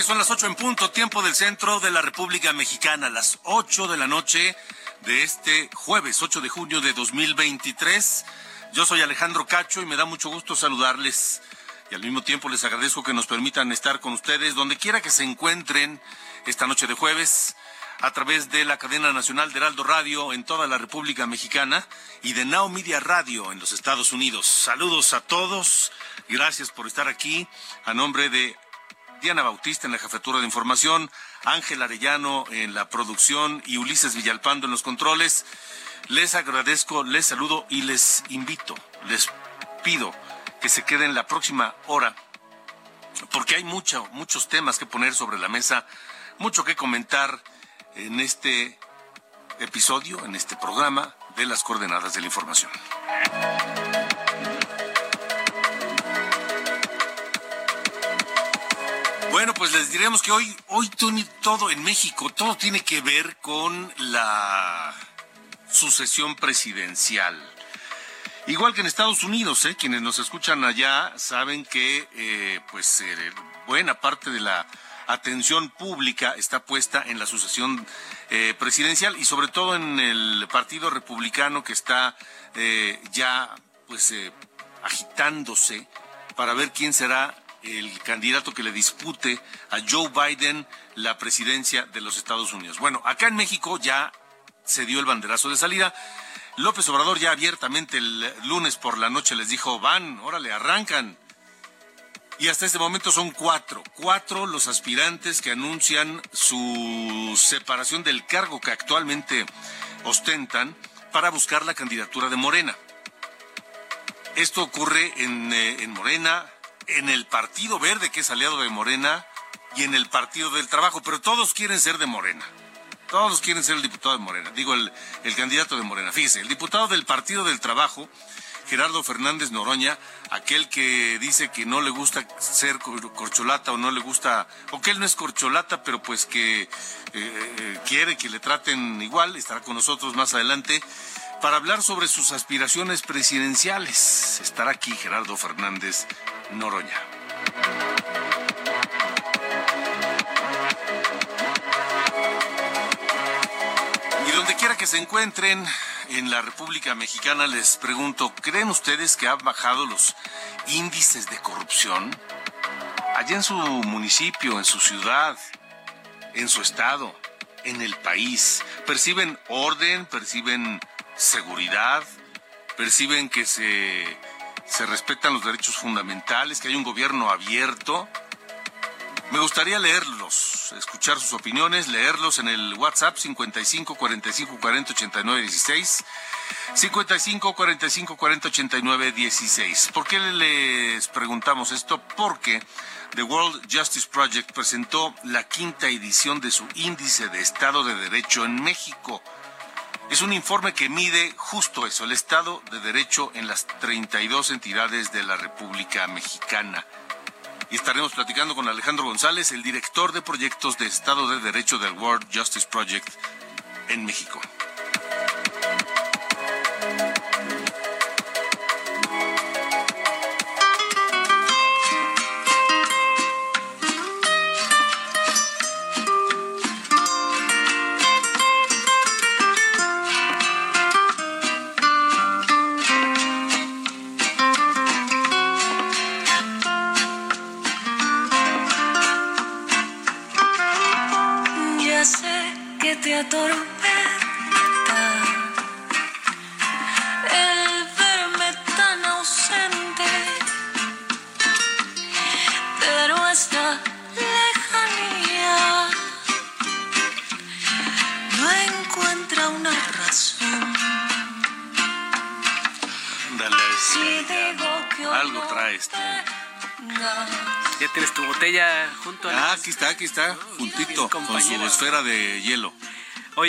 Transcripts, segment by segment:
Son las 8 en punto, tiempo del centro de la República Mexicana, las 8 de la noche de este jueves 8 de junio de 2023. Yo soy Alejandro Cacho y me da mucho gusto saludarles. Y al mismo tiempo les agradezco que nos permitan estar con ustedes donde quiera que se encuentren esta noche de jueves a través de la cadena nacional de Heraldo Radio en toda la República Mexicana y de Now Media Radio en los Estados Unidos. Saludos a todos. Gracias por estar aquí. A nombre de Diana Bautista en la jefatura de información, Ángel Arellano en la producción y Ulises Villalpando en los controles. Les agradezco, les saludo y les invito, les pido que se queden la próxima hora porque hay mucho, muchos temas que poner sobre la mesa, mucho que comentar en este episodio, en este programa de las coordenadas de la información. Pues les diremos que hoy, hoy todo en México, todo tiene que ver con la sucesión presidencial. Igual que en Estados Unidos, ¿eh? quienes nos escuchan allá saben que eh, pues eh, buena parte de la atención pública está puesta en la sucesión eh, presidencial y sobre todo en el Partido Republicano que está ya pues agitándose para ver quién será el candidato que le dispute a Joe Biden la presidencia de los Estados Unidos. Bueno, acá en México ya se dio el banderazo de salida. López Obrador ya abiertamente el lunes por la noche les dijo, van, órale, arrancan. Y hasta este momento son cuatro, cuatro los aspirantes que anuncian su separación del cargo que actualmente ostentan para buscar la candidatura de Morena. Esto ocurre en, eh, en Morena, en el Partido Verde, que es aliado de Morena, y en el Partido del Trabajo, pero todos quieren ser de Morena. Todos quieren ser el diputado de Morena, digo el, el candidato de Morena. Fíjese, el diputado del Partido del Trabajo, Gerardo Fernández Noroña, aquel que dice que no le gusta ser cor- corcholata o no le gusta, o que él no es corcholata, pero pues que eh, eh, quiere que le traten igual, estará con nosotros más adelante para hablar sobre sus aspiraciones presidenciales. Estará aquí Gerardo Fernández Noroña. Y donde quiera que se encuentren en la República Mexicana, les pregunto, ¿creen ustedes que han bajado los índices de corrupción? Allá en su municipio, en su ciudad, en su estado, en el país, ¿perciben orden, perciben seguridad, perciben que se, se respetan los derechos fundamentales, que hay un gobierno abierto? Me gustaría leerlos, escuchar sus opiniones, leerlos en el WhatsApp 55 45 40 89 16. 55 45 40 89 16. ¿Por qué les preguntamos esto? Porque The World Justice Project presentó la quinta edición de su índice de Estado de Derecho en México. Es un informe que mide justo eso, el Estado de Derecho en las 32 entidades de la República Mexicana y estaremos platicando con Alejandro González, el director de proyectos de Estado de Derecho del World Justice Project en México.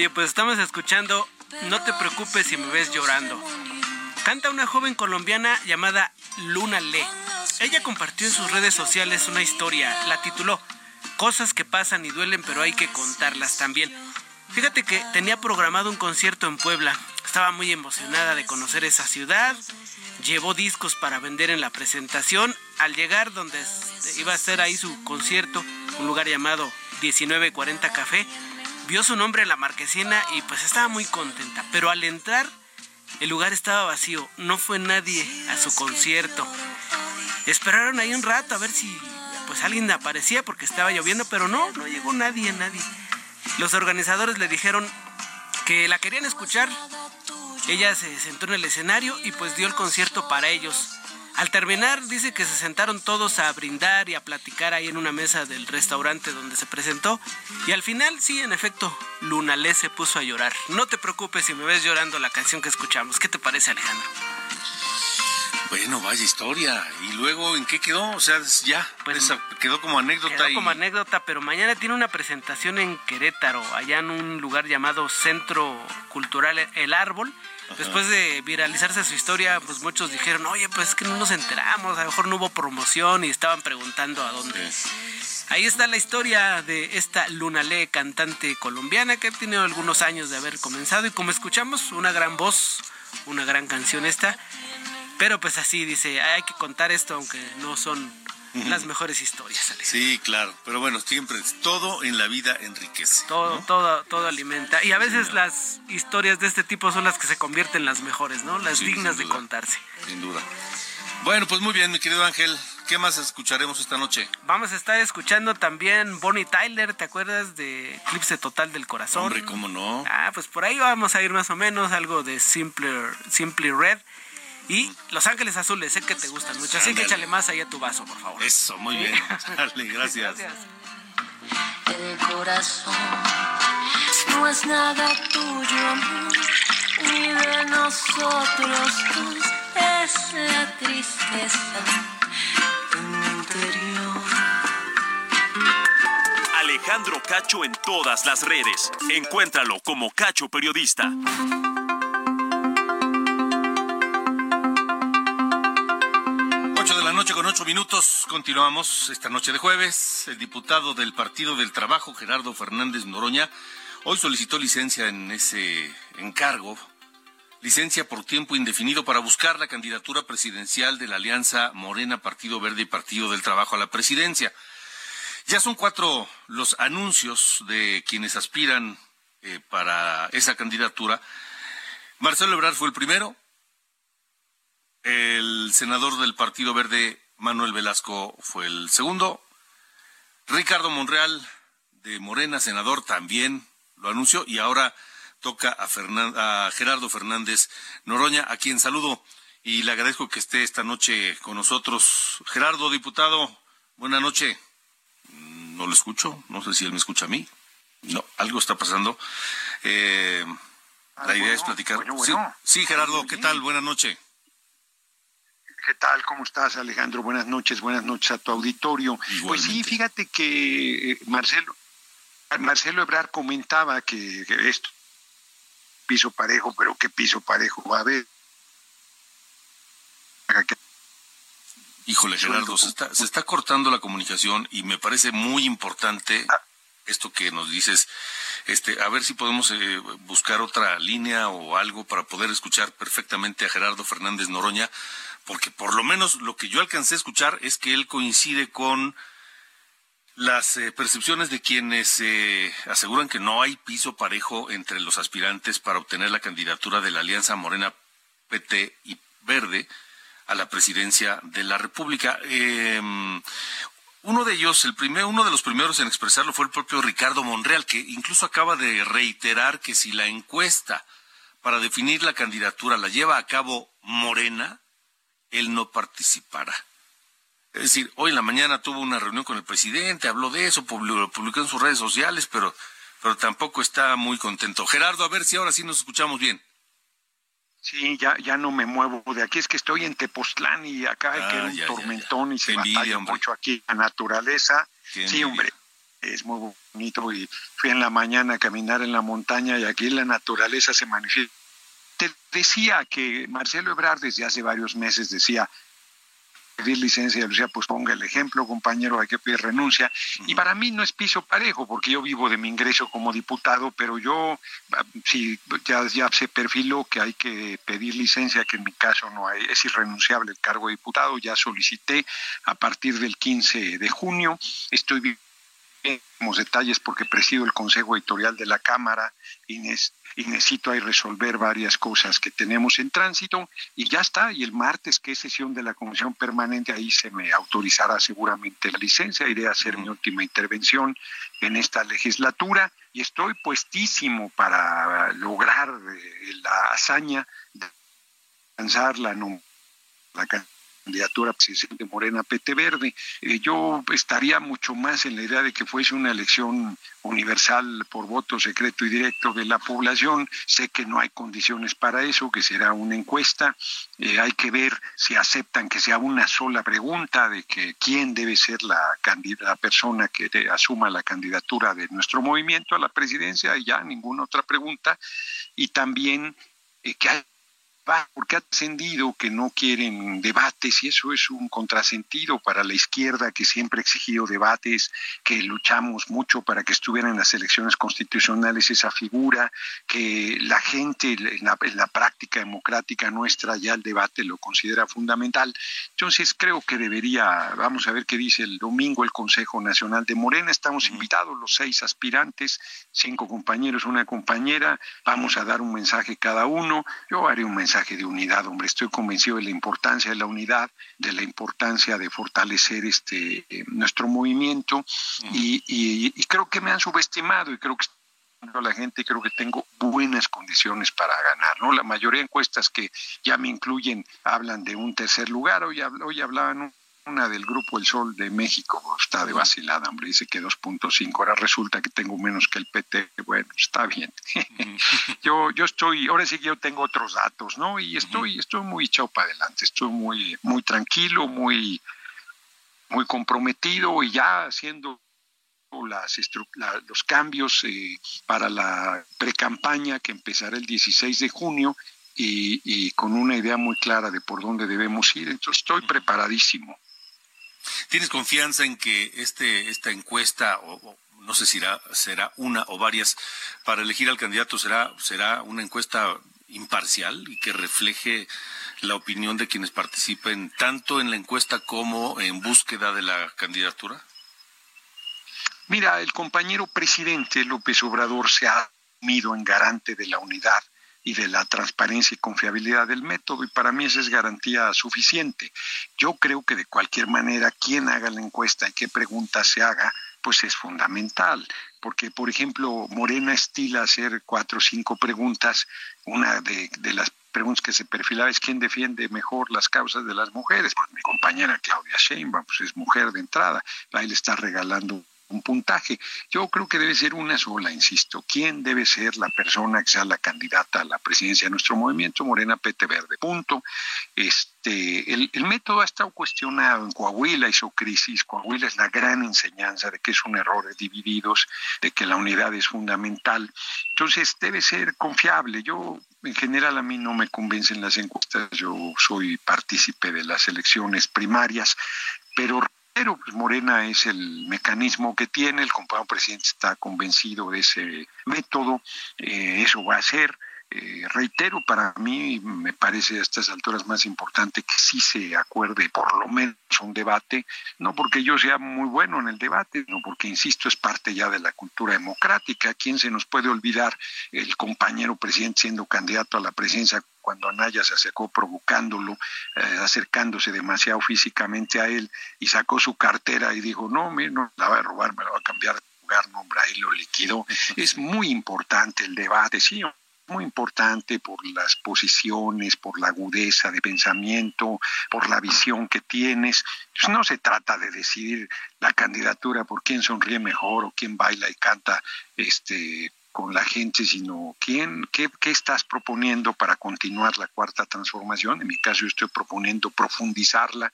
Pues estamos escuchando No te preocupes si me ves llorando. Canta una joven colombiana llamada Luna Le. Ella compartió en sus redes sociales una historia, la tituló Cosas que pasan y duelen pero hay que contarlas también. Fíjate que tenía programado un concierto en Puebla. Estaba muy emocionada de conocer esa ciudad. Llevó discos para vender en la presentación. Al llegar donde iba a ser ahí su concierto, un lugar llamado 1940 Café, vio su nombre en la marquesina y pues estaba muy contenta. Pero al entrar, el lugar estaba vacío, no fue nadie a su concierto. Esperaron ahí un rato a ver si pues alguien aparecía porque estaba lloviendo, pero no, no llegó nadie, nadie. Los organizadores le dijeron que la querían escuchar. Ella se sentó en el escenario y pues dio el concierto para ellos. Al terminar, dice que se sentaron todos a brindar y a platicar ahí en una mesa del restaurante donde se presentó. Y al final, sí, en efecto, Lunalé se puso a llorar. No te preocupes si me ves llorando la canción que escuchamos. ¿Qué te parece, Alejandro? Bueno, vaya historia. ¿Y luego en qué quedó? O sea, ya, pues, quedó como anécdota. Quedó como anécdota, pero mañana tiene una presentación en Querétaro, allá en un lugar llamado Centro Cultural El Árbol. Después de viralizarse su historia, pues muchos dijeron, oye, pues es que no nos enteramos, a lo mejor no hubo promoción y estaban preguntando a dónde. Ahí está la historia de esta Lunale, cantante colombiana que ha tenido algunos años de haber comenzado y como escuchamos, una gran voz, una gran canción esta. Pero pues así dice, hay que contar esto aunque no son las mejores historias. Sí, claro, pero bueno, siempre todo en la vida enriquece. Todo, todo, todo alimenta. Y a veces las historias de este tipo son las que se convierten en las mejores, ¿no? Las dignas de contarse. Sin duda. Bueno, pues muy bien, mi querido Ángel. ¿Qué más escucharemos esta noche? Vamos a estar escuchando también Bonnie Tyler, ¿te acuerdas de Eclipse Total del Corazón? Hombre, ¿cómo no? Ah, pues por ahí vamos a ir más o menos, algo de Simply, Simply Red. Y Los Ángeles Azules, sé que te gustan mucho, así que échale más ahí a tu vaso, por favor. Eso, muy bien. Dale, gracias. gracias. El corazón no es nada tuyo, ni de nosotros dos, es la tristeza interior. Alejandro Cacho en todas las redes. Encuéntralo como Cacho Periodista. Minutos. Continuamos esta noche de jueves. El diputado del Partido del Trabajo, Gerardo Fernández Noroña, hoy solicitó licencia en ese encargo, licencia por tiempo indefinido para buscar la candidatura presidencial de la Alianza Morena, Partido Verde y Partido del Trabajo a la presidencia. Ya son cuatro los anuncios de quienes aspiran eh, para esa candidatura. Marcelo Ebrard fue el primero, el senador del Partido Verde, Manuel Velasco, fue el segundo. Ricardo Monreal, de Morena, senador, también lo anunció. Y ahora toca a, a Gerardo Fernández Noroña, a quien saludo y le agradezco que esté esta noche con nosotros. Gerardo, diputado, buena noche. No lo escucho, no sé si él me escucha a mí. No, algo está pasando. Eh, la idea es platicar. Sí, sí, Gerardo, ¿qué tal? Buena noche. ¿Qué tal? ¿Cómo estás, Alejandro? Buenas noches, buenas noches a tu auditorio. Pues sí, fíjate que eh, Marcelo, Marcelo Ebrar comentaba que, esto, piso parejo, pero ¿qué piso parejo va a haber? Híjole, Gerardo, se está, se está cortando la comunicación y me parece muy importante ah. esto que nos dices. Este, a ver si podemos eh, buscar otra línea o algo para poder escuchar perfectamente a Gerardo Fernández Noroña porque por lo menos lo que yo alcancé a escuchar es que él coincide con las eh, percepciones de quienes eh, aseguran que no hay piso parejo entre los aspirantes para obtener la candidatura de la Alianza Morena PT y Verde a la presidencia de la República. Em, Uno de ellos, el primer, uno de los primeros en expresarlo fue el propio Ricardo Monreal, que incluso acaba de reiterar que si la encuesta para definir la candidatura la lleva a cabo Morena, él no participará. Es decir, hoy en la mañana tuvo una reunión con el presidente, habló de eso, lo publicó en sus redes sociales, pero, pero tampoco está muy contento. Gerardo, a ver si ahora sí nos escuchamos bien. Sí, ya, ya no me muevo de aquí, es que estoy en Tepoztlán y acá hay que ah, un tormentón y se batalla mucho aquí la naturaleza. sí, hombre, es muy bonito y fui en la mañana a caminar en la montaña y aquí la naturaleza se manifiesta. Te decía que Marcelo Ebrard desde hace varios meses decía, pedir licencia, Lucía, pues ponga el ejemplo, compañero, hay que pedir renuncia. Y para mí no es piso parejo, porque yo vivo de mi ingreso como diputado, pero yo, si ya, ya se perfiló que hay que pedir licencia, que en mi caso no hay, es irrenunciable el cargo de diputado, ya solicité a partir del 15 de junio, estoy viendo detalles porque presido el Consejo Editorial de la Cámara, Inés y necesito ahí resolver varias cosas que tenemos en tránsito y ya está. Y el martes, que es sesión de la Comisión Permanente, ahí se me autorizará seguramente la licencia. Iré a hacer mi última intervención en esta legislatura y estoy puestísimo para lograr eh, la hazaña de alcanzar la, la candidatura presidente Morena PT Verde. Eh, yo estaría mucho más en la idea de que fuese una elección universal por voto secreto y directo de la población. Sé que no hay condiciones para eso, que será una encuesta. Eh, hay que ver si aceptan que sea una sola pregunta de que quién debe ser la, la persona que asuma la candidatura de nuestro movimiento a la presidencia y ya ninguna otra pregunta. Y también eh, que hay porque ha trascendido que no quieren debates y eso es un contrasentido para la izquierda que siempre ha exigido debates, que luchamos mucho para que estuviera en las elecciones constitucionales esa figura, que la gente en la, en la práctica democrática nuestra ya el debate lo considera fundamental. Entonces creo que debería, vamos a ver qué dice el domingo el Consejo Nacional de Morena, estamos invitados los seis aspirantes, cinco compañeros, una compañera, vamos a dar un mensaje cada uno, yo haré un mensaje de unidad, hombre. Estoy convencido de la importancia de la unidad, de la importancia de fortalecer este nuestro movimiento y, creo que me han subestimado y creo que la gente creo que tengo buenas condiciones para ganar, ¿no? La mayoría de encuestas que ya me incluyen hablan de un tercer lugar, hoy, hoy hablaban una del Grupo El Sol de México está de vacilada, hombre, dice que 2.5, ahora resulta que tengo menos que el PT, bueno, está bien. yo, yo estoy, ahora sí que yo tengo otros datos, ¿no? Y estoy, estoy muy echado para adelante, estoy muy, muy tranquilo, muy, muy comprometido y ya haciendo las los cambios eh, para la precampaña que empezará el 16 de junio y, y, con una idea muy clara de por dónde debemos ir. Entonces estoy preparadísimo. ¿Tienes confianza en que este, esta encuesta, o, no sé si será, será una o varias, para elegir al candidato será, será una encuesta imparcial y que refleje la opinión de quienes participen tanto en la encuesta como en búsqueda de la candidatura? Mira, el compañero presidente López Obrador se ha unido en garante de la unidad y de la transparencia y confiabilidad del método y para mí esa es garantía suficiente. Yo creo que de cualquier manera quien haga la encuesta y qué pregunta se haga, pues es fundamental, porque por ejemplo Morena estila hacer cuatro o cinco preguntas, una de, las preguntas que se perfilaba es quién defiende mejor las causas de las mujeres. Pues mi compañera Claudia Sheinbaum pues es mujer de entrada, ahí le está regalando un puntaje. Yo creo que debe ser una sola, insisto. ¿Quién debe ser la persona que sea la candidata a la presidencia de nuestro movimiento? Morena Pete Verde. Punto. Este, el, método ha estado cuestionado. En Coahuila hizo crisis. Coahuila es la gran enseñanza de que es un error divididos, de que la unidad es fundamental. Entonces debe ser confiable. Yo en general a mí no me convencen las encuestas, yo soy partícipe de las elecciones primarias, pero pero pues Morena es el mecanismo que tiene, el compañero presidente está convencido de ese método, eh, eso va a ser. Eh, reitero, para mí me parece a estas alturas más importante que sí se acuerde por lo menos un debate, no porque yo sea muy bueno en el debate, no porque, insisto, es parte ya de la cultura democrática. ¿Quién se nos puede olvidar el compañero presidente siendo candidato a la presidencia cuando Anaya se acercó provocándolo, eh, acercándose demasiado físicamente a él y sacó su cartera y dijo, no, me, no la va a robar, me la va a cambiar de lugar, nombre, ahí lo liquidó. Es muy importante el debate, sí, muy importante por las posiciones, por la agudeza de pensamiento, por la visión que tienes. Pues no se trata de decidir la candidatura por quién sonríe mejor o quién baila y canta este con la gente, sino quién, qué, qué estás proponiendo para continuar la cuarta transformación. En mi caso, yo estoy proponiendo profundizarla,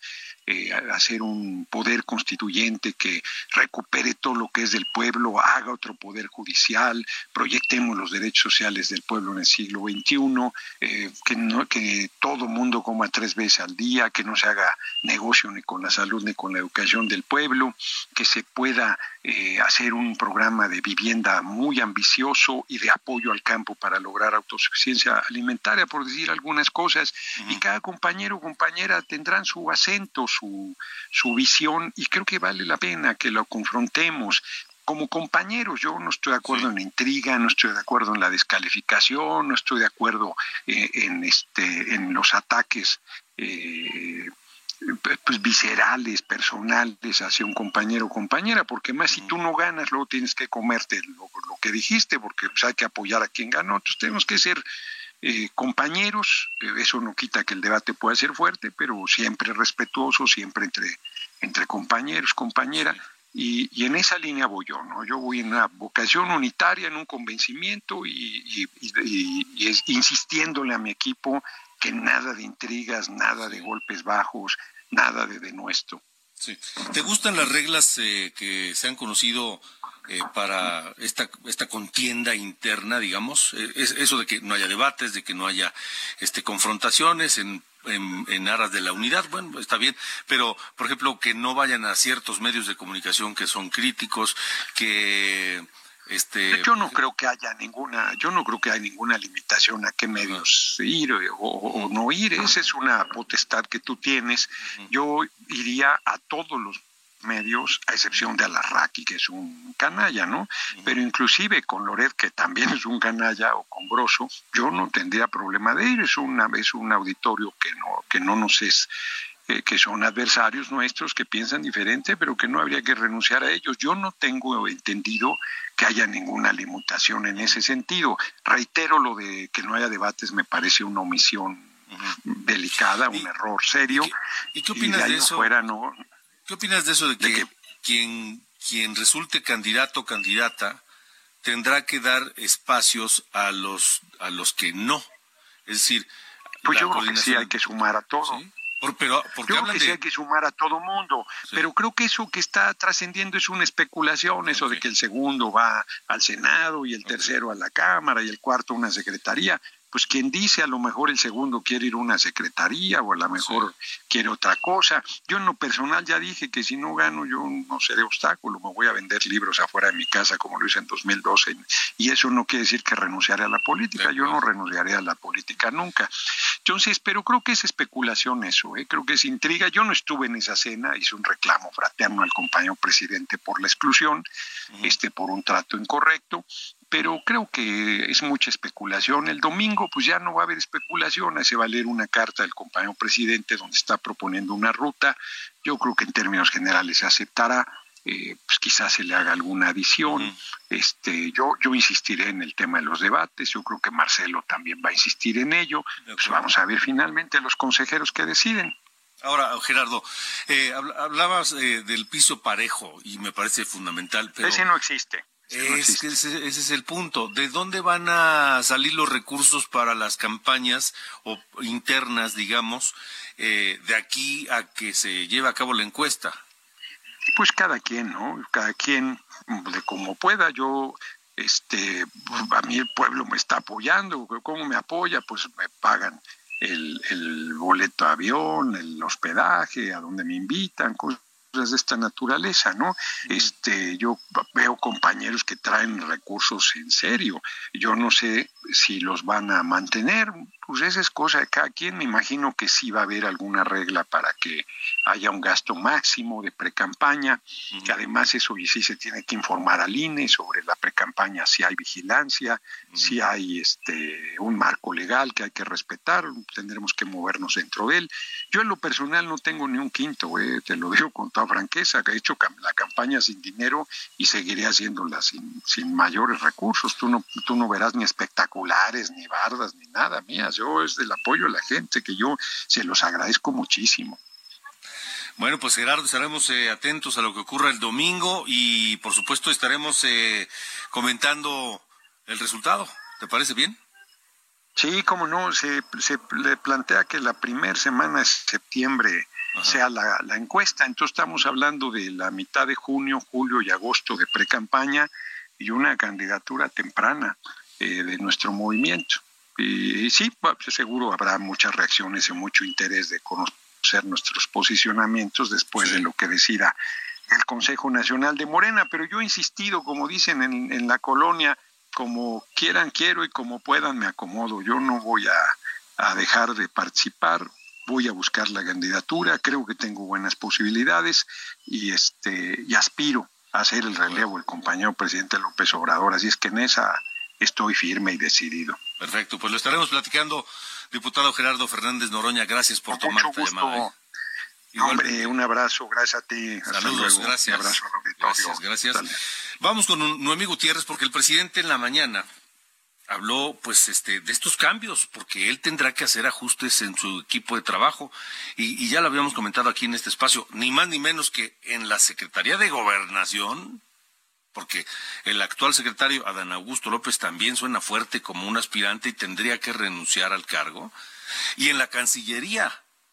eh, hacer un poder constituyente que recupere todo lo que es del pueblo, haga otro poder judicial, proyectemos los derechos sociales del pueblo en el siglo XXI, eh, que, no, que todo mundo coma tres veces al día, que no se haga negocio ni con la salud ni con la educación del pueblo, que se pueda eh, hacer un programa de vivienda muy ambicioso y de apoyo al campo para lograr autosuficiencia alimentaria, por decir algunas cosas, y cada compañero o compañera tendrán su acento, su, su visión y creo que vale la pena que lo confrontemos. Como compañeros, yo no estoy de acuerdo en la intriga, no estoy de acuerdo en la descalificación, no estoy de acuerdo eh, en este, en los ataques eh, pues viscerales, personales hacia un compañero o compañera, porque más si tú no ganas, luego tienes que comerte lo, que dijiste, porque pues, hay que apoyar a quien ganó. Entonces tenemos que ser eh, compañeros, eh, eso no quita que el debate pueda ser fuerte, pero siempre respetuoso, siempre entre, entre compañeros, compañera, y, en esa línea voy yo, ¿no? Yo voy en una vocación unitaria, en un convencimiento y, y es, insistiéndole a mi equipo que nada de intrigas, nada de golpes bajos, nada de denuesto. Sí. ¿Te gustan las reglas eh, que se han conocido eh, para esta, esta contienda interna, digamos, eh, es, eso de que no haya debates, de que no haya este, confrontaciones en, en, en, aras de la unidad, bueno, está bien, pero, por ejemplo, que no vayan a ciertos medios de comunicación que son críticos, que este, yo no creo que haya ninguna, yo no creo que haya ninguna limitación a qué medios ir o, no ir. Esa es una potestad que tú tienes. Yo iría a todos los medios, a excepción de Alarraqui, que es un canalla, ¿no? Pero inclusive con Loret, que también es un canalla, o con Broso, yo no tendría problema de ir. Es una es un auditorio que no que no nos es eh, que son adversarios nuestros, que piensan diferente, pero que no habría que renunciar a ellos. Yo no tengo entendido que haya ninguna limitación en ese sentido. Reitero lo de que no haya debates, me parece una omisión delicada, un error serio. ¿Y qué, opinas de, eso? ¿Qué opinas de eso de que, quien, quien resulte candidato o candidata tendrá que dar espacios a los a los que no? Es decir, pues yo creo que sí hay que sumar a todo. Pero, Yo creo que sí hay que sumar a todo mundo, pero creo que eso que está trascendiendo es una especulación, eso de que el segundo va al Senado y el tercero a la Cámara y el cuarto a una secretaría pues quien dice a lo mejor el segundo quiere ir a una secretaría o a lo mejor quiere otra cosa. Yo en lo personal ya dije que si no gano yo no seré obstáculo, me voy a vender libros afuera de mi casa como lo hice en 2012 y eso no quiere decir que renunciaré a la política, yo no renunciaré a la política nunca. Entonces, pero creo que es especulación eso, ¿eh? creo que es intriga. Yo no estuve en esa cena, hice un reclamo fraterno al compañero presidente por la exclusión, este por un trato incorrecto, pero creo que es mucha especulación. El domingo pues ya no va a haber especulación, hace valer una carta del compañero presidente donde está proponiendo una ruta. Yo creo que en términos generales se aceptará. Eh, pues quizás se le haga alguna adición. Este, yo, yo insistiré en el tema de los debates, yo creo que Marcelo también va a insistir en ello. Pues vamos a ver finalmente los consejeros que deciden. Ahora, Gerardo, eh, hablabas eh, del piso parejo y me parece fundamental. Pero... Ese no existe. Es que ese, es el punto. ¿De dónde van a salir los recursos para las campañas o internas, digamos, eh, de aquí a que se lleve a cabo la encuesta? Pues cada quien, ¿no? Cada quien de como pueda. Yo, este, a mí el pueblo me está apoyando. ¿Cómo me apoya? Pues me pagan el, el boleto de avión, el hospedaje, a donde me invitan, de esta naturaleza, ¿no? Este, yo veo compañeros que traen recursos en serio. Yo no sé si los van a mantener, pues esa es cosa de cada quien. Me imagino que sí va a haber alguna regla para que haya un gasto máximo de precampaña, que además eso y sí se tiene que informar al INE sobre la precampaña, si hay vigilancia, si hay este un marco legal que hay que respetar, tendremos que movernos dentro de él. Yo en lo personal no tengo ni un quinto, te lo digo con toda franqueza, que he hecho la campaña sin dinero y seguiré haciéndola sin, sin mayores recursos. Tú no, tú no verás ni espectaculares, ni bardas, ni nada mías. Yo es del apoyo a la gente, que yo se los agradezco muchísimo. Bueno, pues Gerardo, estaremos eh, atentos a lo que ocurra el domingo y por supuesto estaremos eh, comentando el resultado. ¿Te parece bien? Sí, como no, se, se le plantea que la primera semana de septiembre sea la, la, encuesta, entonces estamos hablando de la mitad de junio, julio y agosto de pre-campaña y una candidatura temprana eh, de nuestro movimiento. Y, sí, pues, seguro habrá muchas reacciones y mucho interés de conocer nuestros posicionamientos después de lo que decida el Consejo Nacional de Morena, pero yo he insistido, como dicen en, en la colonia, como quieran quiero y como puedan me acomodo. Yo no voy a, a dejar de participar, voy a buscar la candidatura, creo que tengo buenas posibilidades y este y aspiro a hacer el relevo el compañero presidente López Obrador, así es que en esa estoy firme y decidido. Perfecto, pues lo estaremos platicando, diputado Gerardo Fernández Noroña, gracias por tomar esta llamada. ¿eh? Hombre, un abrazo, gracias a ti. Saludos, gracias. Un abrazo al auditorio. Gracias, gracias. Vamos con Noemí Gutiérrez porque el presidente en la mañana habló pues este de estos cambios porque él tendrá que hacer ajustes en su equipo de trabajo y, y, ya lo habíamos comentado aquí en este espacio ni más ni menos que en la Secretaría de Gobernación porque el actual secretario Adán Augusto López también suena fuerte como un aspirante y tendría que renunciar al cargo. Y en la Cancillería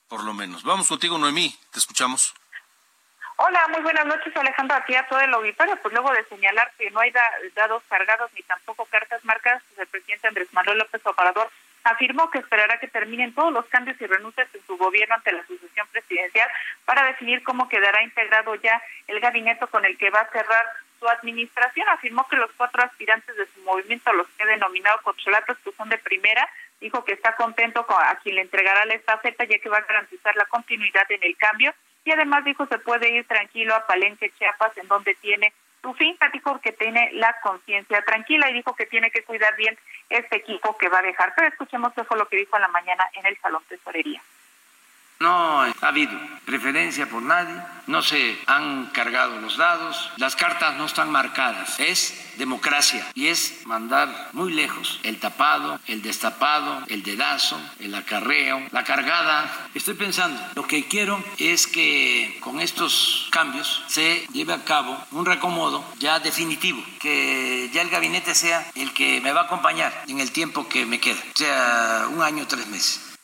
por lo menos. Vamos contigo Noemí. Te escuchamos. Hola, muy buenas noches, Alejandro, aquí a todo el auditorio. Pues luego de señalar que no hay dados cargados ni tampoco cartas marcadas, pues el presidente Andrés Manuel López Obrador afirmó que esperará que terminen todos los cambios y renuncias en su gobierno ante la sucesión presidencial para definir cómo quedará integrado ya el gabinete con el que va a cerrar su administración. Afirmó que los cuatro aspirantes de su movimiento, los que ha denominado cocholatos, que son de primera, dijo que está contento con a quien le entregará la estafeta ya que va a garantizar la continuidad en el cambio y además dijo se puede ir tranquilo a Palenque, Chiapas, en donde tiene su finca, dijo que tiene la conciencia tranquila y dijo que tiene que cuidar bien este equipo que va a dejar. Pero escuchemos qué fue lo que dijo en la mañana en el Salón Tesorería. No ha habido preferencia por nadie, no se han cargado los dados, las cartas no están marcadas. Es democracia y es mandar muy lejos el tapado, el destapado, el dedazo, el acarreo, la cargada. Estoy pensando, lo que quiero es que con estos cambios se lleve a cabo un reacomodo ya definitivo, que ya el gabinete sea el que me va a acompañar en el tiempo que me queda, sea un año, tres meses.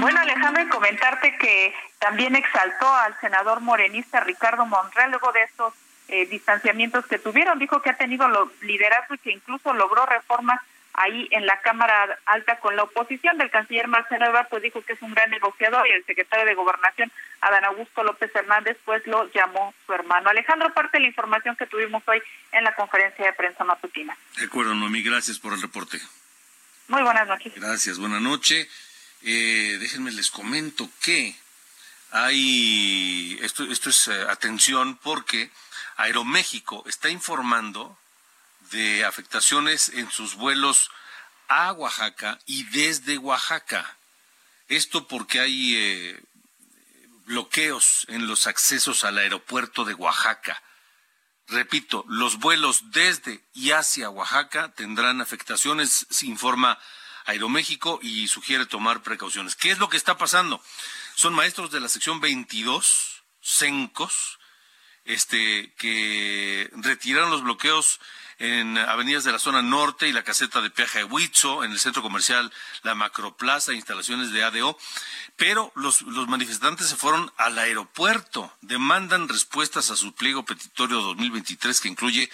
Bueno, Alejandro, y comentarte que también exaltó al senador morenista Ricardo Monreal luego de estos eh, distanciamientos que tuvieron. Dijo que ha tenido lo, liderazgo y que incluso logró reformas ahí en la Cámara Alta con la oposición del canciller Marcelo Ebrard, pues dijo que es un gran negociador y el secretario de Gobernación, Adán Augusto López Hernández, pues lo llamó su hermano. Alejandro, parte de la información que tuvimos hoy en la conferencia de prensa matutina. De acuerdo, Noemí, gracias por el reporte. Muy buenas noches. Gracias, buenas noches. Eh, déjenme les comento que hay, esto, esto es eh, atención porque Aeroméxico está informando de afectaciones en sus vuelos a Oaxaca y desde Oaxaca. Esto porque hay eh, bloqueos en los accesos al aeropuerto de Oaxaca. Repito, los vuelos desde y hacia Oaxaca tendrán afectaciones, se informa Aeroméxico y sugiere tomar precauciones. ¿Qué es lo que está pasando? Son maestros de la sección 22, CENCOS, este, que retiraron los bloqueos en avenidas de la zona norte y la caseta de peaje de Huitzo, en el centro comercial La Macroplaza, instalaciones de ADO, pero los, los manifestantes se fueron al aeropuerto, demandan respuestas a su pliego petitorio 2023 que incluye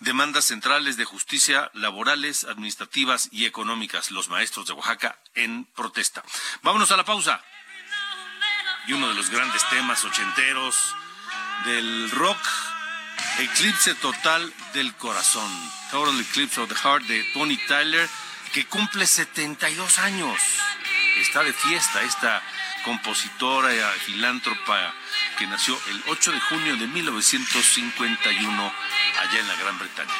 demandas centrales de justicia laborales, administrativas y económicas, los maestros de Oaxaca en protesta. Vámonos a la pausa. y uno de los grandes temas ochenteros del rock, Eclipse Total del Corazón, Total Eclipse of the Heart de Tony Tyler, que cumple 72 años. Está de fiesta esta compositora y filántropa que nació el 8 de junio de 1951 allá en la Gran Bretaña.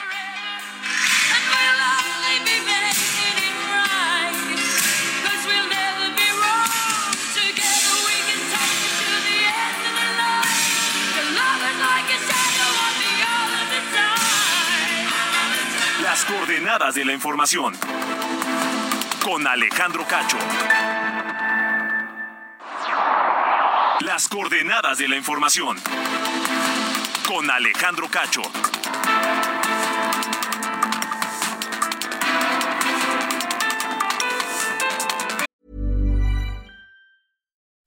Las coordenadas de la información. Con Alejandro Cacho. Las coordenadas de la información. Con Alejandro Cacho.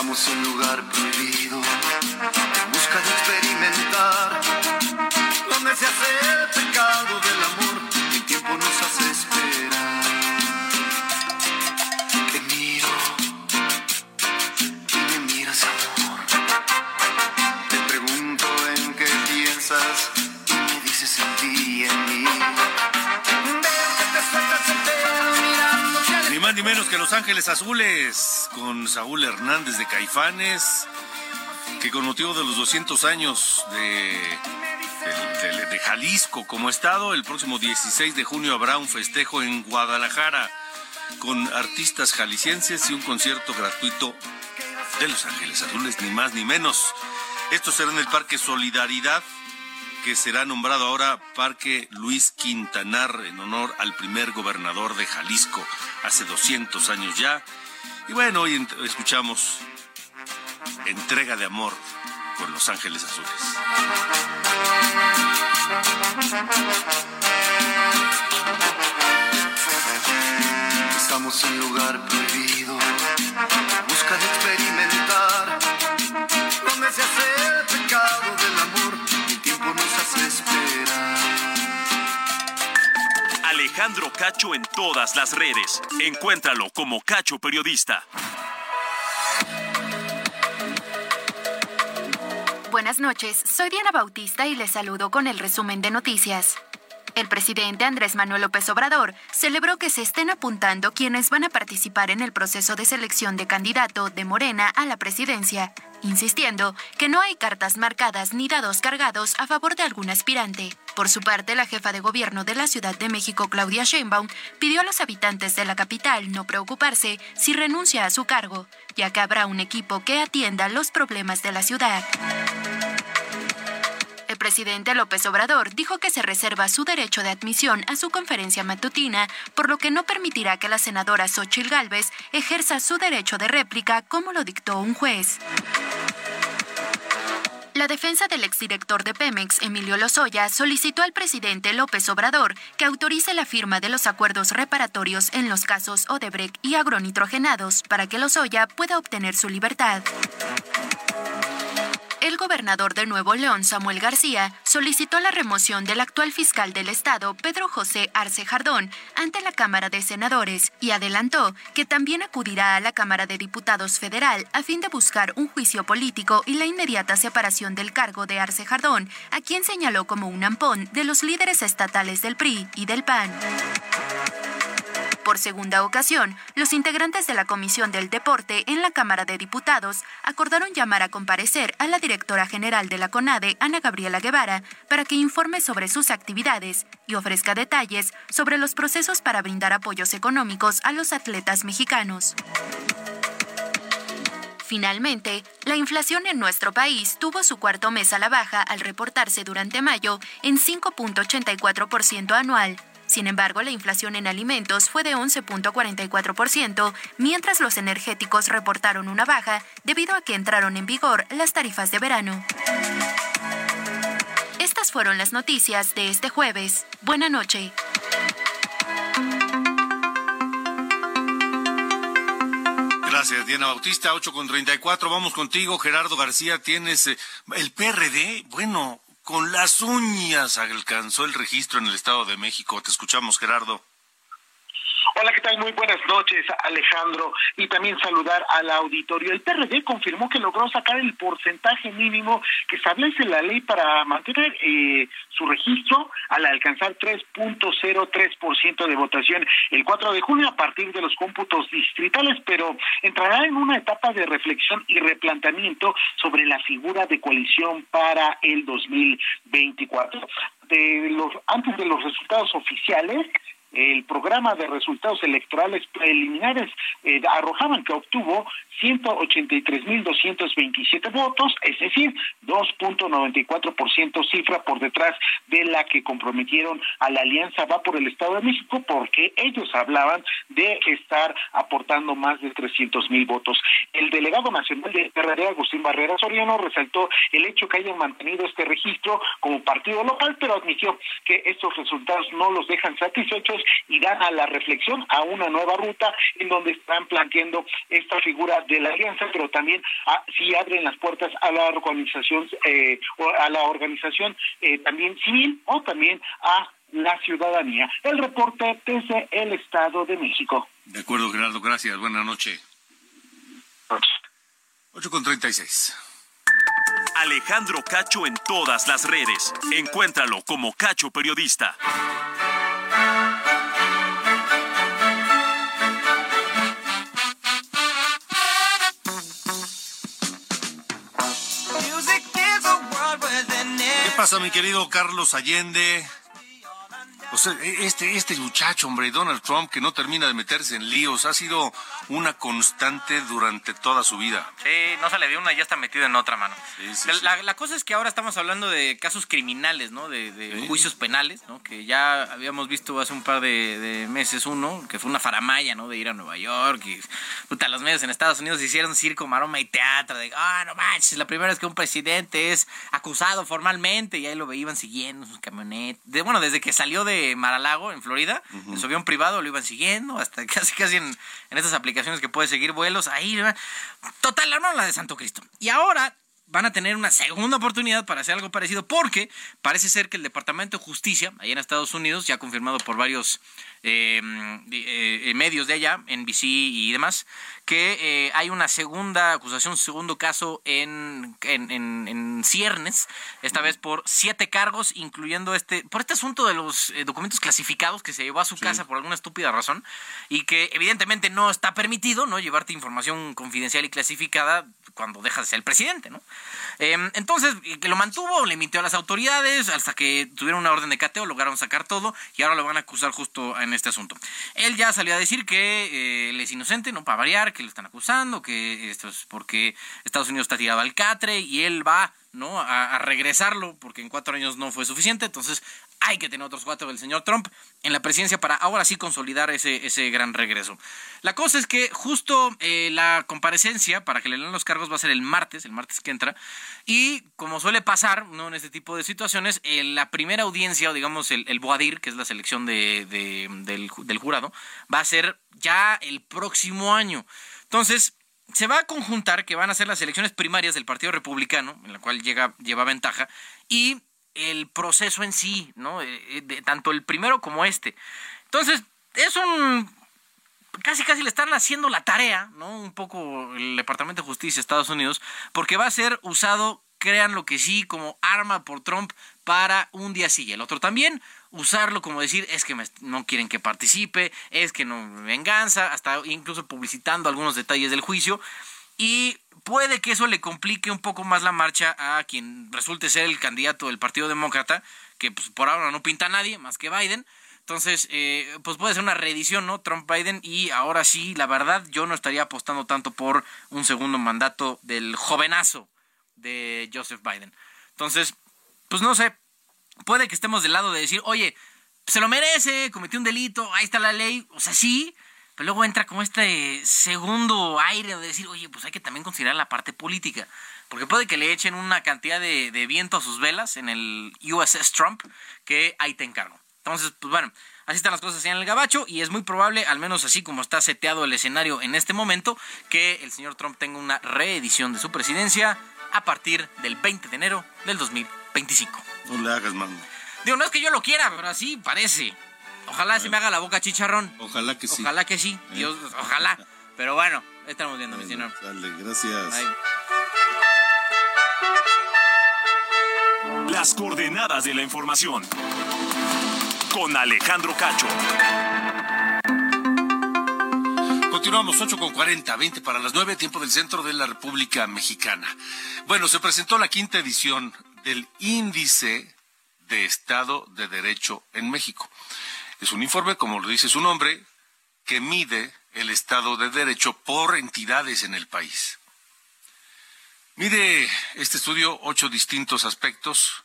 En un lugar prohibido, en busca de experimentar, Ni menos que Los Ángeles Azules, con Saúl Hernández de Caifanes, que con motivo de los 200 años de- de Jalisco como estado, el próximo 16 de junio habrá un festejo en Guadalajara con artistas jaliscienses y un concierto gratuito de Los Ángeles Azules, ni más ni menos. Esto será en el Parque Solidaridad, que será nombrado ahora Parque Luis Quintanar en honor al primer gobernador de Jalisco hace 200 años ya. Y bueno, hoy escuchamos Entrega de Amor con Los Ángeles Azules. Estamos en lugar prohibido, Alejandro Cacho en todas las redes. Encuéntralo como Cacho Periodista. Buenas noches, soy Diana Bautista y les saludo con el resumen de noticias. El presidente Andrés Manuel López Obrador celebró que se estén apuntando quienes van a participar en el proceso de selección de candidato de Morena a la presidencia, insistiendo que no hay cartas marcadas ni dados cargados a favor de algún aspirante. Por su parte, la jefa de gobierno de la Ciudad de México, Claudia Sheinbaum, pidió a los habitantes de la capital no preocuparse si renuncia a su cargo, ya que habrá un equipo que atienda los problemas de la ciudad. Presidente López Obrador dijo que se reserva su derecho de admisión a su conferencia matutina, por lo que no permitirá que la senadora Xochil Gálvez ejerza su derecho de réplica como lo dictó un juez. La defensa del exdirector de Pemex, Emilio Lozoya, solicitó al presidente López Obrador que autorice la firma de los acuerdos reparatorios en los casos Odebrecht y agronitrogenados para que Lozoya pueda obtener su libertad. El gobernador de Nuevo León, Samuel García, solicitó la remoción del actual fiscal del Estado, Pedro José Arce Jardón, ante la Cámara de Senadores y adelantó que también acudirá a la Cámara de Diputados Federal a fin de buscar un juicio político y la inmediata separación del cargo de Arce Jardón, a quien señaló como un ampón de los líderes estatales del PRI y del PAN. Por segunda ocasión, los integrantes de la Comisión del Deporte en la Cámara de Diputados acordaron llamar a comparecer a la directora general de la CONADE, Ana Gabriela Guevara, para que informe sobre sus actividades y ofrezca detalles sobre los procesos para brindar apoyos económicos a los atletas mexicanos. Finalmente, la inflación en nuestro país tuvo su cuarto mes a la baja al reportarse durante mayo en 5.84% anual, sin embargo, la inflación en alimentos fue de 11.44%, mientras los energéticos reportaron una baja debido a que entraron en vigor las tarifas de verano. Estas fueron las noticias de este jueves. Buena noche. Gracias, Diana Bautista, 8 con 34. Vamos contigo, Gerardo García. Tienes eh, el PRD. Bueno, con las uñas alcanzó el registro en el Estado de México. Te escuchamos, Gerardo. Hola, ¿qué tal? Muy buenas noches, Alejandro. Y también saludar al auditorio. El PRD confirmó que logró sacar el porcentaje mínimo que establece la ley para mantener eh, su registro al alcanzar 3.03% de votación el 4 de junio a partir de los cómputos distritales, pero entrará en una etapa de reflexión y replanteamiento sobre la figura de coalición para el 2024. De los, antes de los resultados oficiales, el programa de resultados electorales preliminares eh, arrojaban que obtuvo 183.227 votos, es decir, 2.94% cifra por detrás de la que comprometieron a la Alianza Va por el Estado de México, porque ellos hablaban de estar aportando más de 300.000 votos. El delegado nacional de PRD, Agustín Barrera Soriano, resaltó el hecho que hayan mantenido este registro como partido local, pero admitió que estos resultados no los dejan satisfechos y dan a la reflexión a una nueva ruta en donde están planteando esta figura de la alianza, pero también si abren las puertas a la organización, eh, a la organización eh, también civil o también a la ciudadanía. El reporte desde el Estado de México. De acuerdo, Gerardo, gracias. Buenas noches. 8 con 36. Alejandro Cacho en todas las redes. Encuéntralo como Cacho Periodista. Pasa, mi querido Carlos Allende? O sea, e, este, este muchacho, hombre, Donald Trump, que no termina de meterse en líos, ha sido una constante durante toda su vida. Sí, no se le dio una y ya está metido en otra mano. la, cosa es que ahora estamos hablando de casos criminales, ¿no? De, juicios penales, ¿no? Que ya habíamos visto hace un par de, meses uno, que fue una faramaya, ¿no? De ir a Nueva York y, puta, los medios en Estados Unidos hicieron circo, maroma y teatro, de, ah, no manches, la primera vez que un presidente es acusado formalmente y ahí lo iban siguiendo sus camionetas. De, bueno, desde que salió de Maralago, en Florida, en su avión privado lo iban siguiendo, hasta casi casi en, en estas aplicaciones que puede seguir vuelos, ahí, total, armaron la de Santo Cristo. Y ahora van a tener una segunda oportunidad para hacer algo parecido, porque parece ser que el Departamento de Justicia, ahí en Estados Unidos, ya confirmado por varios eh, eh, medios de allá, NBC y demás, que eh, hay una segunda acusación, segundo caso en, en, ciernes, esta vez por siete cargos, incluyendo este, por este asunto de los documentos clasificados que se llevó a su casa por alguna estúpida razón y que evidentemente no está permitido, ¿no? Llevarte información confidencial y clasificada cuando dejas de ser el presidente, ¿no? Em, entonces, que lo mantuvo, le mintió a las autoridades hasta que tuvieron una orden de cateo, lograron sacar todo y ahora lo van a acusar justo en este asunto. Él ya salió a decir que eh, él es inocente, no para variar, que lo están acusando, que esto es porque Estados Unidos está tirado al catre y él va ¿no? A, regresarlo, porque en cuatro años no fue suficiente. Entonces, hay que tener otros cuatro del señor Trump en la presidencia para ahora sí consolidar ese, ese gran regreso. La cosa es que justo eh, la comparecencia para que le den los cargos va a ser el martes, el martes que entra, y como suele pasar ¿no? en este tipo de situaciones, eh, la primera audiencia, o digamos el, el Boadir, que es la selección de, del, del jurado, va a ser ya el próximo año. Entonces, se va a conjuntar que van a ser las elecciones primarias del Partido Republicano, en la cual llega, lleva ventaja, y el proceso en sí, ¿no? Eh, de, tanto el primero como este. Entonces, es un casi casi le están haciendo la tarea, ¿no? Un poco el Departamento de Justicia de Estados Unidos, porque va a ser usado, crean lo que sí, como arma por Trump para un día sí y el otro también, usarlo como decir, es que no quieren que participe, es que no venganza, hasta incluso publicitando algunos detalles del juicio. Y puede que eso le complique un poco más la marcha a quien resulte ser el candidato del Partido Demócrata, que pues, por ahora no pinta a nadie más que Biden. Entonces, eh, pues puede ser una reedición, ¿no? Trump-Biden. Y ahora sí, la verdad, yo no estaría apostando tanto por un segundo mandato del jovenazo de Joseph Biden. Entonces, pues no sé, puede que estemos del lado de decir, oye, se lo merece, cometió un delito, ahí está la ley, o sea, sí, pero luego entra como este segundo aire de decir, oye, pues hay que también considerar la parte política, porque puede que le echen una cantidad de, viento a sus velas en el USS Trump, que ahí te encargo. Entonces, pues bueno, así están las cosas en el gabacho y es muy probable, al menos así como está seteado el escenario en este momento, que el señor Trump tenga una reedición de su presidencia a partir del 20 de enero del 2025. No le hagas, mano. Digo, no es que yo lo quiera, pero así parece. Ojalá se me haga la boca chicharrón. Ojalá que sí. Ojalá que sí. ¿Eh? Dios, ojalá. Pero bueno, estamos viendo, mi señor. Dale, gracias. Las coordenadas de la información. Con Alejandro Cacho. Continuamos 8 con 40, 20 para las 9, tiempo del centro de la República Mexicana. Bueno, se presentó la quinta edición del índice de Estado de Derecho en México. Es un informe, como lo dice su nombre, que mide el Estado de Derecho por entidades en el país. Mide este estudio ocho distintos aspectos,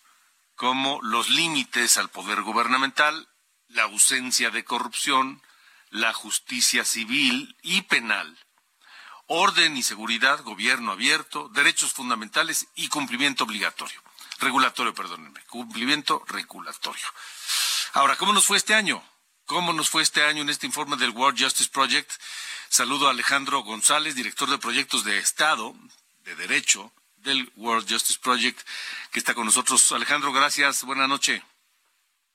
como los límites al poder gubernamental, la ausencia de corrupción, la justicia civil y penal, orden y seguridad, gobierno abierto, derechos fundamentales y cumplimiento obligatorio regulatorio, perdónenme, cumplimiento regulatorio. Ahora, ¿cómo nos fue este año? ¿Cómo nos fue este año en este informe del World Justice Project? Saludo a Alejandro González, director de proyectos de Estado, de Derecho, del World Justice Project, que está con nosotros. Alejandro, gracias. Buenas noches.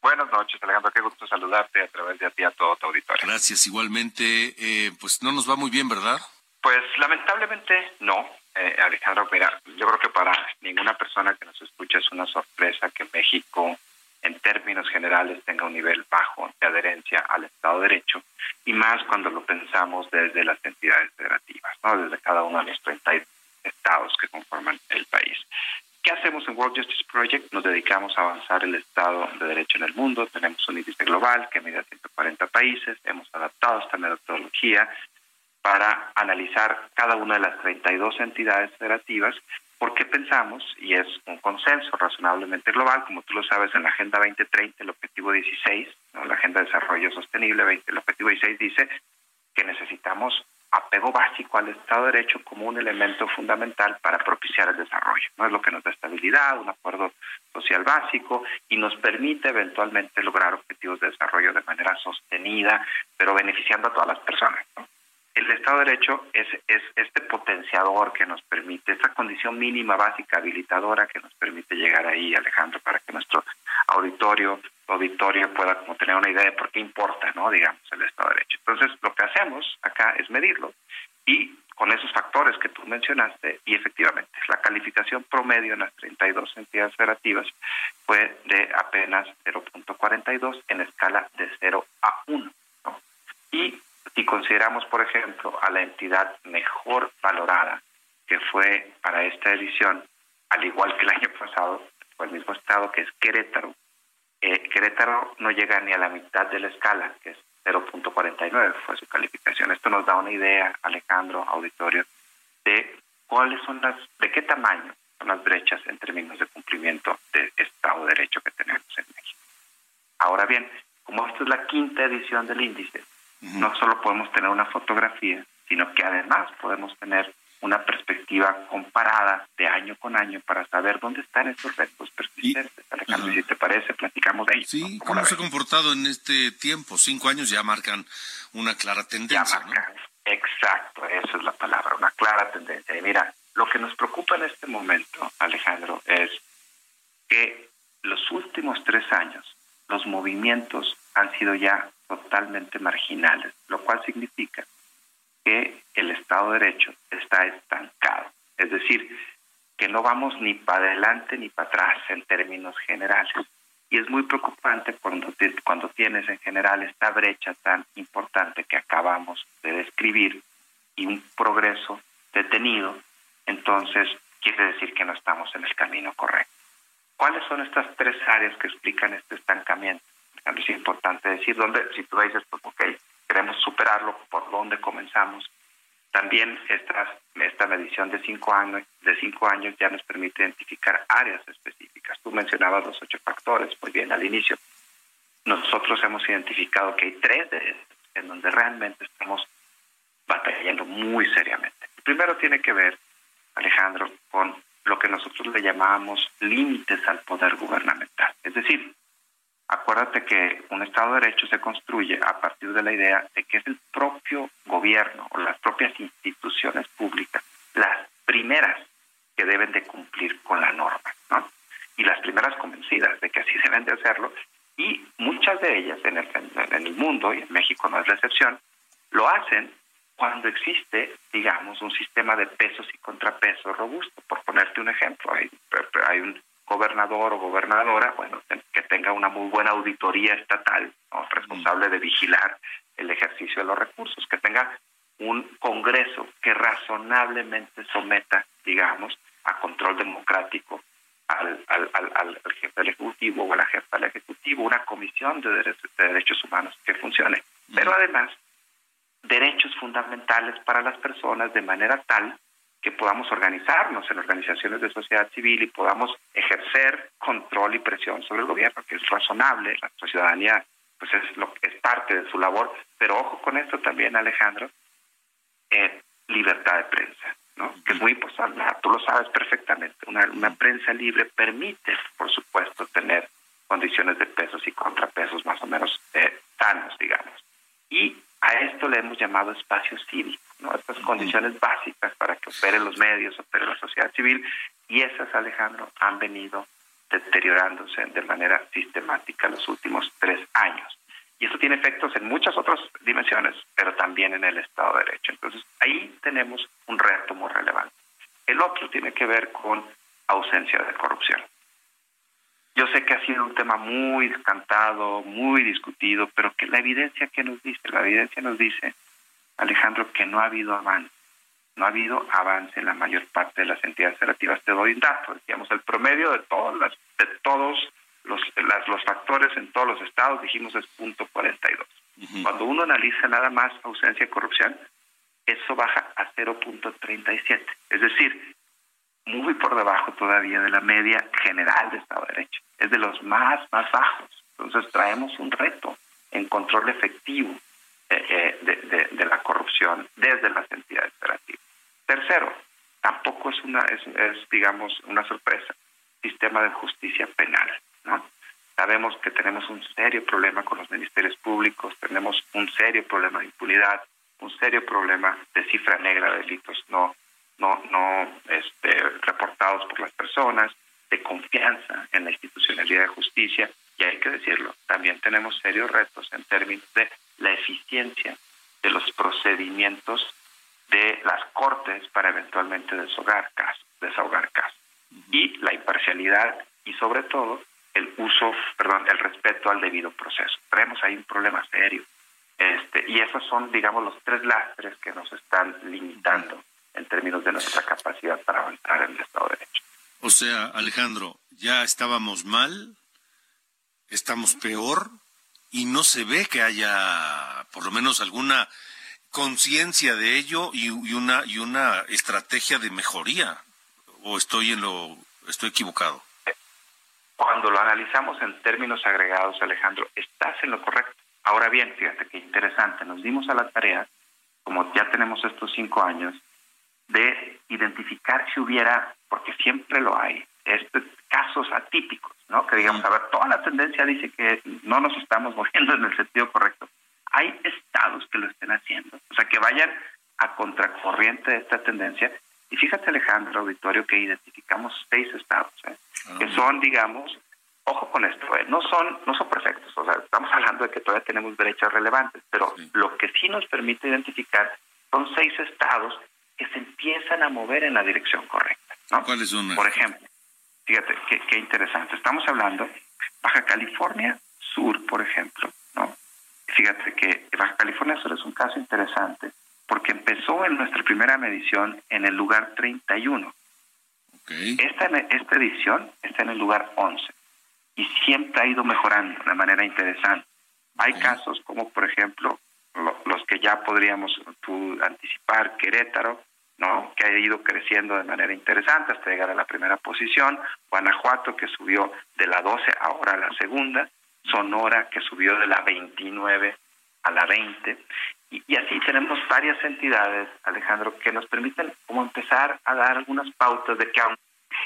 Buenas noches, Alejandro. Qué gusto saludarte a través de a ti a todo tu auditorio. Gracias, igualmente. Eh, pues no nos va muy bien, ¿verdad? Pues lamentablemente no. Eh, Alejandro, mira, yo creo que para ninguna persona que nos escucha es una sorpresa que México, en términos generales, tenga un nivel bajo de adherencia al Estado de Derecho, y más cuando lo pensamos desde las entidades federativas, ¿no? desde cada uno de los 30 estados que conforman el país. ¿Qué hacemos en World Justice Project? Nos dedicamos a avanzar el Estado de Derecho en el mundo. Tenemos un índice global que mide a 140 países. Hemos adaptado esta metodología para analizar cada una de las 32 entidades federativas porque pensamos, y es un consenso razonablemente global, como tú lo sabes, en la Agenda 2030, el objetivo 16, la Agenda de Desarrollo Sostenible, 20, el objetivo 16 dice que necesitamos apego básico al Estado de Derecho como un elemento fundamental para propiciar el desarrollo. No es lo que nos da estabilidad, un acuerdo social básico y nos permite eventualmente lograr objetivos de desarrollo de manera sostenida, pero beneficiando a todas las personas. El Estado de Derecho es, es este potenciador que nos permite, esta condición mínima básica habilitadora que nos permite llegar ahí, Alejandro, para que nuestro auditorio, auditorio pueda como tener una idea de por qué importa, ¿no? Digamos, el Estado de Derecho. Entonces, lo que hacemos acá es medirlo y con esos factores que tú mencionaste, y efectivamente, la calificación promedio en las 32 entidades federativas fue de apenas 0.42 en escala de 0 a 1. ¿no? Y si consideramos, por ejemplo, a la entidad mejor valorada, que fue para esta edición, al igual que el año pasado, fue el mismo estado que es Querétaro, eh, Querétaro no llega ni a la mitad de la escala, que es 0.49 fue su calificación. Esto nos da una idea, Alejandro, auditorio, de cuáles son las, de qué tamaño son las brechas en términos de cumplimiento de Estado de Derecho que tenemos en México. Ahora bien, como esta es la quinta edición del índice, no solo podemos tener una fotografía, sino que además podemos tener una perspectiva comparada de año con año para saber dónde están estos retos persistentes. Alejandro, si te parece, platicamos de ello. Sí, ¿cómo se ha comportado en este tiempo? Cinco años ya marcan una clara tendencia. Exacto, esa es la palabra, una clara tendencia. Y mira, lo que nos preocupa en este momento, Alejandro, es que los últimos tres años los movimientos han sido ya totalmente marginales, lo cual significa que el Estado de Derecho está estancado. Es decir, que no vamos ni para adelante ni para atrás en términos generales. Y es muy preocupante cuando, cuando tienes en general esta brecha tan importante que acabamos de describir y un progreso detenido, entonces quiere decir que no estamos en el camino correcto. ¿Cuáles son estas tres áreas que explican este estancamiento? Es importante decir dónde, si tú dices, pues ok, queremos superarlo, ¿por dónde comenzamos? También esta, esta medición de cinco años, de cinco años ya nos permite identificar áreas específicas. Tú mencionabas los ocho factores, muy bien al inicio. Nosotros hemos identificado que hay tres de en donde realmente estamos batallando muy seriamente. El primero tiene que ver, Alejandro, con lo que nosotros le llamamos límites al poder gubernamental. Es decir, acuérdate que un Estado de Derecho se construye a partir de la idea de que es el propio gobierno o las propias instituciones públicas las primeras que deben de cumplir con la norma, ¿no? Y las primeras convencidas de que así deben de hacerlo, y muchas de ellas en el, mundo, y en México no es la excepción, lo hacen cuando existe, digamos, un sistema de pesos y contrapesos robusto. Por ponerte un ejemplo, hay, hay un gobernador o gobernadora, bueno, tenga una muy buena auditoría estatal, responsable de vigilar el ejercicio de los recursos, que tenga un Congreso que razonablemente someta, digamos, a control democrático al, al, al, al, jefe del Ejecutivo o a la jefa del Ejecutivo, una comisión de derechos, de derechos humanos que funcione. Pero además, derechos fundamentales para las personas de manera tal que podamos organizarnos en organizaciones de sociedad civil y podamos ejercer control y presión sobre el gobierno, que es razonable, la ciudadanía pues es lo es parte de su labor, pero ojo con esto también Alejandro, eh, libertad de prensa, ¿no? que es muy importante, tú lo sabes perfectamente, una, una prensa libre permite, por supuesto, tener condiciones de pesos y contrapesos más o menos eh, sanos, digamos. Y a esto le hemos llamado espacio cívico, ¿no? Estas condiciones básicas para que operen los medios, opere la sociedad civil, y esas, Alejandro, han venido de manera sistemática los últimos tres años. Y eso tiene efectos en muchas otras dimensiones, pero también en el Estado de Derecho. Entonces, ahí tenemos un reto muy relevante. El otro tiene que ver con ausencia de corrupción. Yo sé que ha sido un tema muy cantado, muy discutido, pero que la evidencia que nos dice, la evidencia nos dice, Alejandro, que no ha habido avance. No ha habido avance en la mayor parte de las entidades federativas. Te doy un dato, decíamos, el promedio de todos, las, de todos los, las, los factores en todos los estados, dijimos, es punto 42. Cuando uno analiza nada más ausencia de corrupción, eso baja a 0.37. Es decir, muy por debajo todavía de la media general de Estado de Derecho. Es de los más, más bajos. Entonces traemos un reto en control efectivo eh, eh, de, de, la corrupción desde las entidades federativas. Tercero, tampoco es una, es, digamos, una sorpresa, sistema de justicia penal, ¿no? Sabemos que tenemos un serio problema con los ministerios públicos, tenemos un serio problema de impunidad, un serio problema de cifra negra de delitos no no, no este, reportados por las personas, de confianza en la institucionalidad de justicia, y hay que decirlo, también tenemos serios retos en términos de la eficiencia de los procedimientos de las cortes para eventualmente desahogar casos, desahogar casos. Y la imparcialidad y sobre todo el uso, perdón, el respeto al debido proceso. Tenemos ahí un problema serio. Este, y esos son, digamos, los tres lastres que nos están limitando en términos de nuestra capacidad para avanzar en el Estado de Derecho. O sea, Alejandro, ya estábamos mal, estamos peor y no se ve que haya por lo menos alguna conciencia de ello y, una y una estrategia de mejoría o estoy en lo estoy equivocado cuando lo analizamos en términos agregados Alejandro estás en lo correcto. Ahora bien fíjate qué interesante. Nos dimos a la tarea como ya tenemos estos cinco años de identificar si hubiera, porque siempre lo hay, estos casos atípicos, ¿no? Que digamos, a ver, toda la tendencia dice que no nos estamos moviendo en el sentido correcto. Hay estados que lo estén haciendo, o sea, que vayan a contracorriente de esta tendencia. Y fíjate, Alejandro, auditorio, que identificamos seis estados, ¿eh? ah, que son, digamos, ojo con esto, ¿eh? no son no son perfectos, o sea, estamos hablando de que todavía tenemos derechos relevantes, pero lo que sí nos permite identificar son seis estados que se empiezan a mover en la dirección correcta. ¿no? ¿Cuáles son? Por ejemplo, fíjate qué, qué interesante, estamos hablando Baja California Sur, por ejemplo. Fíjate que Baja California Sur es un caso interesante porque empezó en nuestra primera medición en el lugar 31. Esta, esta edición está en el lugar 11 y siempre ha ido mejorando de manera interesante. Hay casos como, por ejemplo, los que ya podríamos anticipar, Querétaro, ¿no? que ha ido creciendo de manera interesante hasta llegar a la primera posición, Guanajuato que subió de la 12 ahora a la segunda, Sonora que subió de la 29 a la 20 y, así tenemos varias entidades, Alejandro, que nos permiten como empezar a dar algunas pautas de que en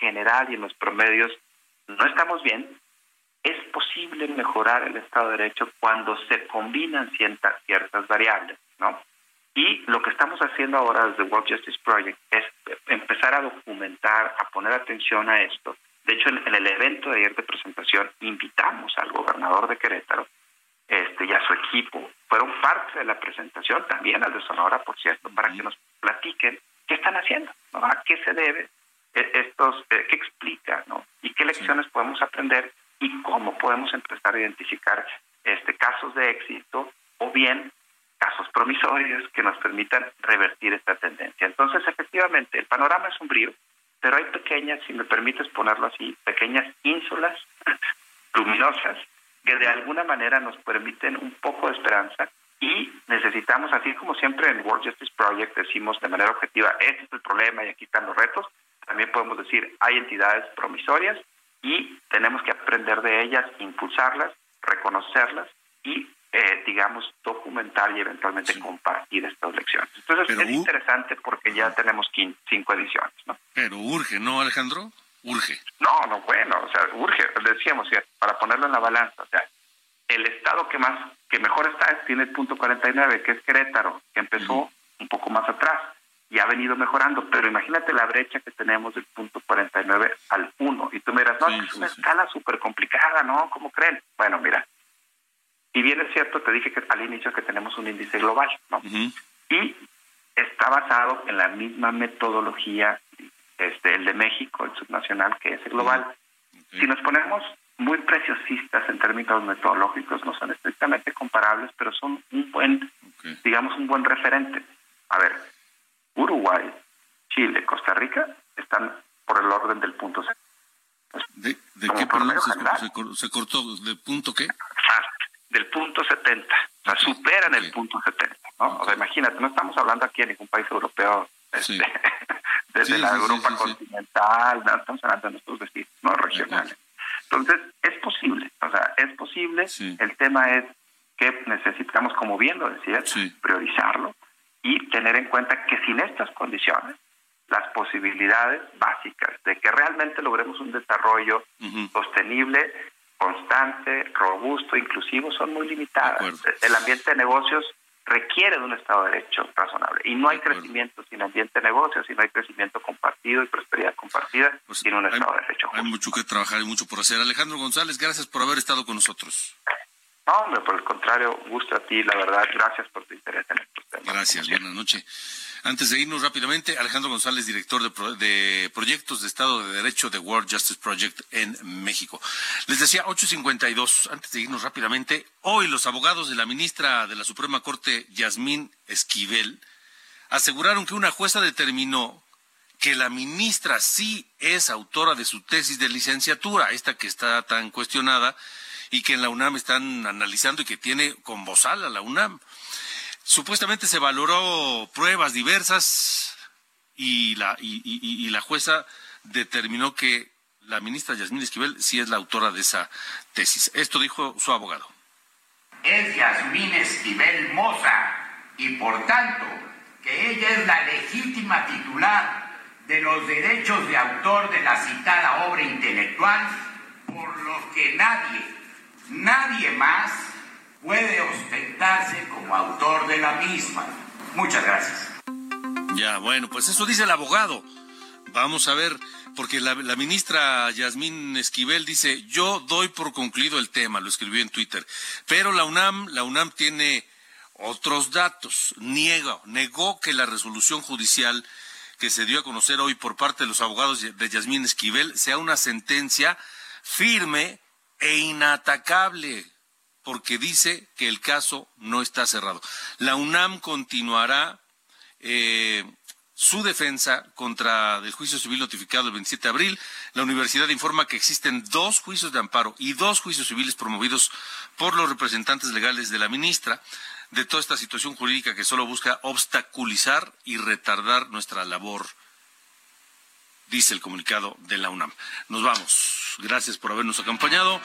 general y en los promedios no estamos bien, es posible mejorar el Estado de Derecho cuando se combinan ciertas, ciertas variables, ¿no? Y lo que estamos haciendo ahora desde World Justice Project es empezar a documentar, a poner atención a esto. De hecho, en, el evento de ayer de presentación invitamos al gobernador de Querétaro este, y a su equipo. Fueron parte de la presentación, también al de Sonora, por cierto, para que nos platiquen qué están haciendo, ¿no? a qué se debe e, estos, eh, qué explica, ¿no? y qué lecciones podemos aprender y cómo podemos empezar a identificar este casos de éxito o bien casos promisorios que nos permitan revertir esta tendencia. Entonces, efectivamente, el panorama es sombrío, pero hay pequeñas, si me permites ponerlo así, pequeñas ínsulas luminosas que de alguna manera nos permiten un poco de esperanza y necesitamos, así como siempre en World Justice Project decimos de manera objetiva, este es el problema y aquí están los retos, también podemos decir, hay entidades promisorias y tenemos que aprender de ellas, impulsarlas, reconocerlas y, eh, digamos, documentar y eventualmente compartir estas lecciones. Entonces es interesante porque ya tenemos cinco ediciones, ¿no? Pero urge, ¿no, Alejandro? Urge. No, no, bueno, o sea, urge, decíamos, para ponerlo en la balanza, o sea, el estado que más, que mejor está tiene el punto 49, que es Querétaro, que empezó un poco más atrás y ha venido mejorando, pero imagínate la brecha que tenemos del punto 49 al 1. Y tú me dirás, no, es una escala súper complicada, ¿no? ¿Cómo creen? Bueno, mira, y bien es cierto, te dije que al inicio que tenemos un índice global, ¿no? Y está basado en la misma metodología, este, el de México, el subnacional, que es el global. Si nos ponemos muy preciosistas en términos metodológicos, no son estrictamente comparables, pero son un buen, digamos, un buen referente. A ver, Uruguay, Chile, Costa Rica están por el orden del punto C. ¿De, qué, perdón? Se, cortó, ¿de punto qué? Del punto 70. O sea, superan el punto 70. ¿no? O sea, imagínate, no estamos hablando aquí de ningún país europeo este, desde la Europa continental, no estamos hablando de nuestros vecinos, no regionales. Entonces, es posible, o sea, es posible. El tema es que necesitamos, como bien lo decías, priorizarlo, y tener en cuenta que sin estas condiciones, las posibilidades básicas de que realmente logremos un desarrollo sostenible, constante, robusto, inclusivo, son muy limitadas. El ambiente de negocios requiere de un Estado de Derecho razonable. Y no hay crecimiento sin ambiente de negocios, y no hay crecimiento compartido y prosperidad compartida pues sin un Estado de Derecho. Hay mucho que trabajar y mucho por hacer. Alejandro González, gracias por haber estado con nosotros. No, hombre, por el contrario, gusto a ti, la verdad. Gracias por tu interés en estos temas. Gracias, buenas noches. Antes de irnos rápidamente, Alejandro González, director de, proyectos de Estado de Derecho de World Justice Project en México. Les decía 8.52, antes de irnos rápidamente, hoy los abogados de la ministra de la Suprema Corte, Yasmín Esquivel, aseguraron que una jueza determinó que la ministra sí es autora de su tesis de licenciatura, esta que está tan cuestionada, y que en la UNAM están analizando y que tiene con bozal a la UNAM. Supuestamente se valoró pruebas diversas y la, y, la jueza determinó que la ministra Yasmín Esquivel sí es la autora de esa tesis. Esto dijo su abogado. Es Yasmín Esquivel Moza y por tanto que ella es la legítima titular de los derechos de autor de la citada obra intelectual por los que nadie Nadie más puede ostentarse como autor de la misma. Muchas gracias. Ya, bueno, pues eso dice el abogado. Vamos a ver, porque la, la, ministra Yasmín Esquivel dice, yo doy por concluido el tema, lo escribió en Twitter, pero la UNAM, la UNAM tiene otros datos. Niega, negó que la resolución judicial que se dio a conocer hoy por parte de los abogados de Yasmín Esquivel sea una sentencia firme e inatacable, porque dice que el caso no está cerrado. La UNAM continuará eh, su defensa contra el juicio civil notificado el 27 de abril. La universidad informa que existen dos juicios de amparo y dos juicios civiles promovidos por los representantes legales de la ministra de toda esta situación jurídica que solo busca obstaculizar y retardar nuestra labor, dice el comunicado de la UNAM. Nos vamos. Gracias por habernos acompañado.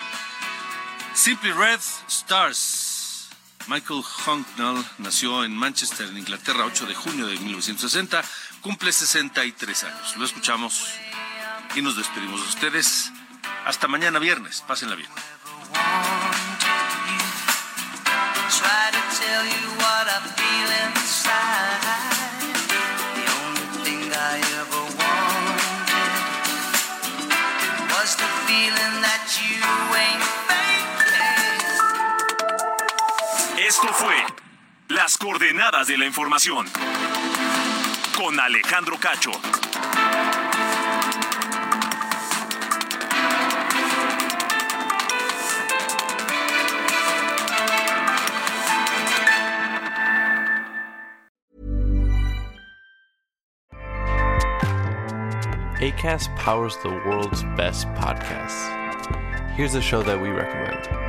Simply Red Stars. Michael Hucknall nació en Manchester, en Inglaterra, 8 de junio de 1960. Cumple 63 años. Lo escuchamos y nos despedimos de ustedes. Hasta mañana viernes. Pásenla bien. try to tell you what Esto fue Las Coordenadas de la Información con Alejandro Cacho. ACAST powers the world's best podcasts. Here's a show that we recommend.